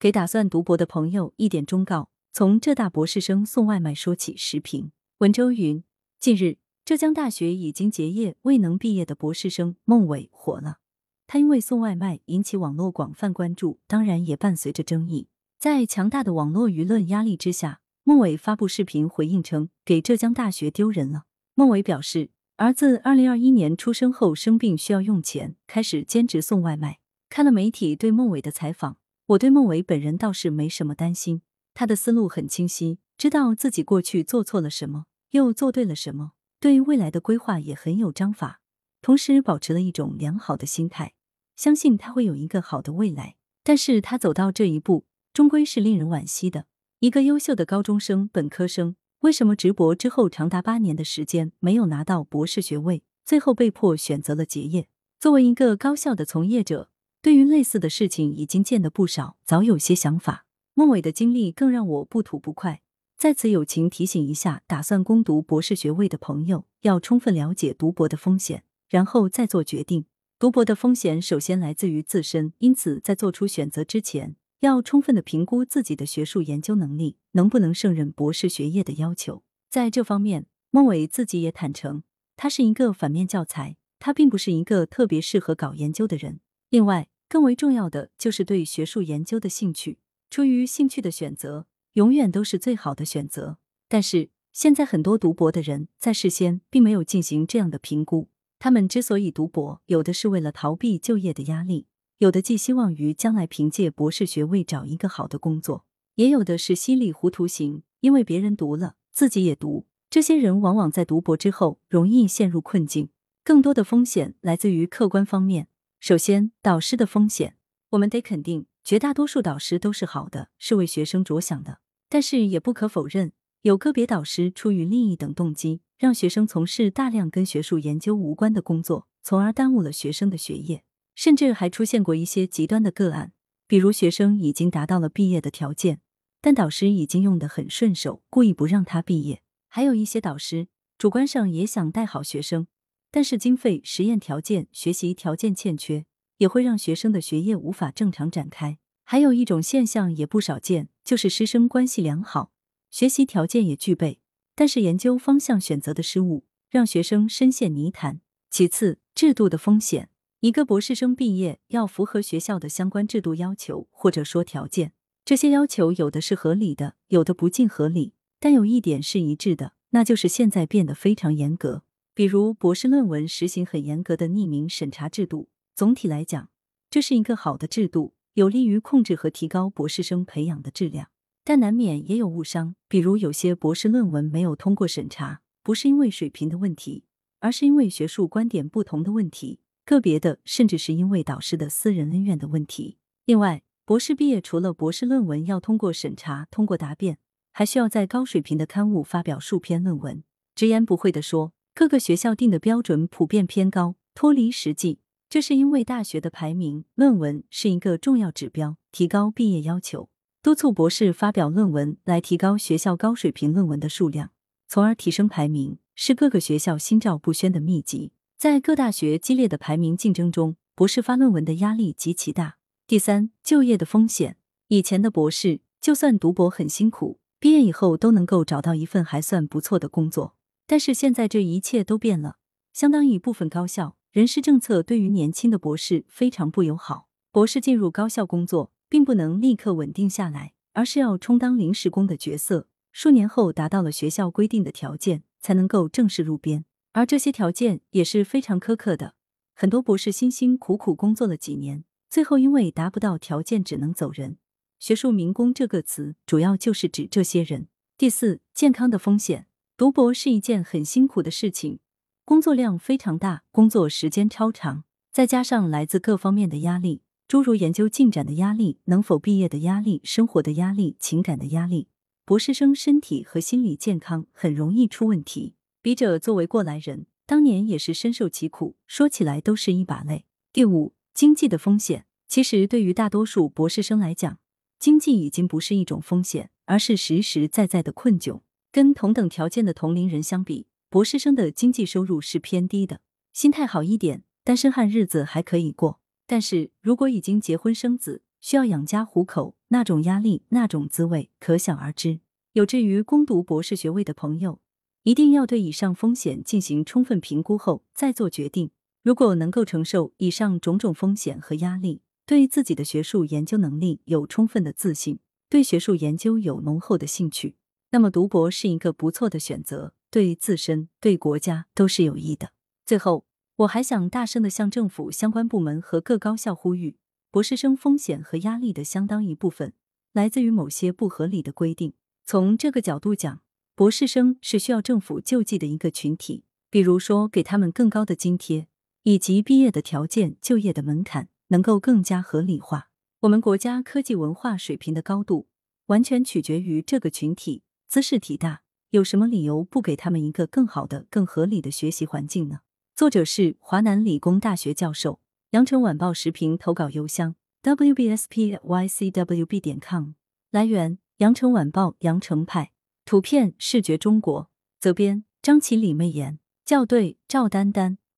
给打算读博的朋友一点忠告：从浙大博士生送外卖说起。时评：文周云。近日，浙江大学已经结业未能毕业的博士生孟伟火了。他因为送外卖引起网络广泛关注，当然也伴随着争议。在强大的网络舆论压力之下，孟伟发布视频回应称：“给浙江大学丢人了。”孟伟表示，儿子二零二一年出生后生病需要用钱，开始兼职送外卖。看了媒体对孟伟的采访。我对孟伟本人倒是没什么担心，他的思路很清晰，知道自己过去做错了什么，又做对了什么，对未来的规划也很有章法，同时保持了一种良好的心态，相信他会有一个好的未来。但是他走到这一步，终归是令人惋惜的。一个优秀的高中生、本科生，为什么直博之后长达八年的时间没有拿到博士学位，最后被迫选择了结业？作为一个高校的从业者。对于类似的事情已经见得不少，早有些想法。孟伟的经历更让我不吐不快。在此友情提醒一下，打算攻读博士学位的朋友，要充分了解读博的风险，然后再做决定。读博的风险首先来自于自身，因此在做出选择之前，要充分的评估自己的学术研究能力能不能胜任博士学业的要求。在这方面，孟伟自己也坦诚，他是一个反面教材，他并不是一个特别适合搞研究的人。另外，更为重要的就是对学术研究的兴趣。出于兴趣的选择，永远都是最好的选择。但是现在很多读博的人在事先并没有进行这样的评估。他们之所以读博，有的是为了逃避就业的压力，有的寄希望于将来凭借博士学位找一个好的工作，也有的是稀里糊涂型，因为别人读了，自己也读。这些人往往在读博之后容易陷入困境。更多的风险来自于客观方面。首先，导师的风险，我们得肯定，绝大多数导师都是好的，是为学生着想的。但是也不可否认，有个别导师出于利益等动机，让学生从事大量跟学术研究无关的工作，从而耽误了学生的学业。甚至还出现过一些极端的个案，比如学生已经达到了毕业的条件，但导师已经用得很顺手，故意不让他毕业。还有一些导师主观上也想带好学生。但是经费、实验条件、学习条件欠缺，也会让学生的学业无法正常展开。还有一种现象也不少见，就是师生关系良好，学习条件也具备，但是研究方向选择的失误，让学生深陷泥潭。其次，制度的风险，一个博士生毕业要符合学校的相关制度要求或者说条件，这些要求有的是合理的，有的不尽合理，但有一点是一致的，那就是现在变得非常严格。比如博士论文实行很严格的匿名审查制度，总体来讲，这是一个好的制度，有利于控制和提高博士生培养的质量。但难免也有误伤，比如有些博士论文没有通过审查，不是因为水平的问题，而是因为学术观点不同的问题，个别的甚至是因为导师的私人恩怨的问题。另外，博士毕业除了博士论文要通过审查、通过答辩，还需要在高水平的刊物发表数篇论文。直言不讳地说。各个学校定的标准普遍偏高，脱离实际。这是因为大学的排名，论文是一个重要指标，提高毕业要求，督促博士发表论文来提高学校高水平论文的数量，从而提升排名，是各个学校心照不宣的秘籍。在各大学激烈的排名竞争中，博士发论文的压力极其大。第三，就业的风险。以前的博士就算读博很辛苦，毕业以后都能够找到一份还算不错的工作。但是现在这一切都变了，相当一部分高校人事政策对于年轻的博士非常不友好。博士进入高校工作，并不能立刻稳定下来，而是要充当临时工的角色。数年后达到了学校规定的条件，才能够正式入编。而这些条件也是非常苛刻的，很多博士辛辛苦苦工作了几年，最后因为达不到条件，只能走人。学术民工这个词，主要就是指这些人。第四，健康的风险。读博是一件很辛苦的事情，工作量非常大，工作时间超长，再加上来自各方面的压力，诸如研究进展的压力、能否毕业的压力、生活的压力、情感的压力，博士生身体和心理健康很容易出问题。笔者作为过来人，当年也是深受其苦，说起来都是一把泪。第五，经济的风险，其实对于大多数博士生来讲，经济已经不是一种风险，而是实实在在的困窘。跟同等条件的同龄人相比，博士生的经济收入是偏低的。心态好一点，单身汉日子还可以过。但是如果已经结婚生子，需要养家糊口，那种压力，那种滋味，可想而知。有志于攻读博士学位的朋友，一定要对以上风险进行充分评估后再做决定。如果能够承受以上种种风险和压力，对自己的学术研究能力有充分的自信，对学术研究有浓厚的兴趣，那么读博是一个不错的选择，对自身、对国家都是有益的。最后，我还想大声的向政府相关部门和各高校呼吁：博士生风险和压力的相当一部分来自于某些不合理的规定。从这个角度讲，博士生是需要政府救济的一个群体，比如说给他们更高的津贴，以及毕业的条件、就业的门槛能够更加合理化。我们国家科技文化水平的高度，完全取决于这个群体姿势体大，有什么理由不给他们一个更好的、更合理的学习环境呢？作者是华南理工大学教授，羊城晚报时评投稿邮箱：wbspycwb 点 com。来源。羊城晚报羊城派图片视觉中国责编张起李媚妍校对赵丹丹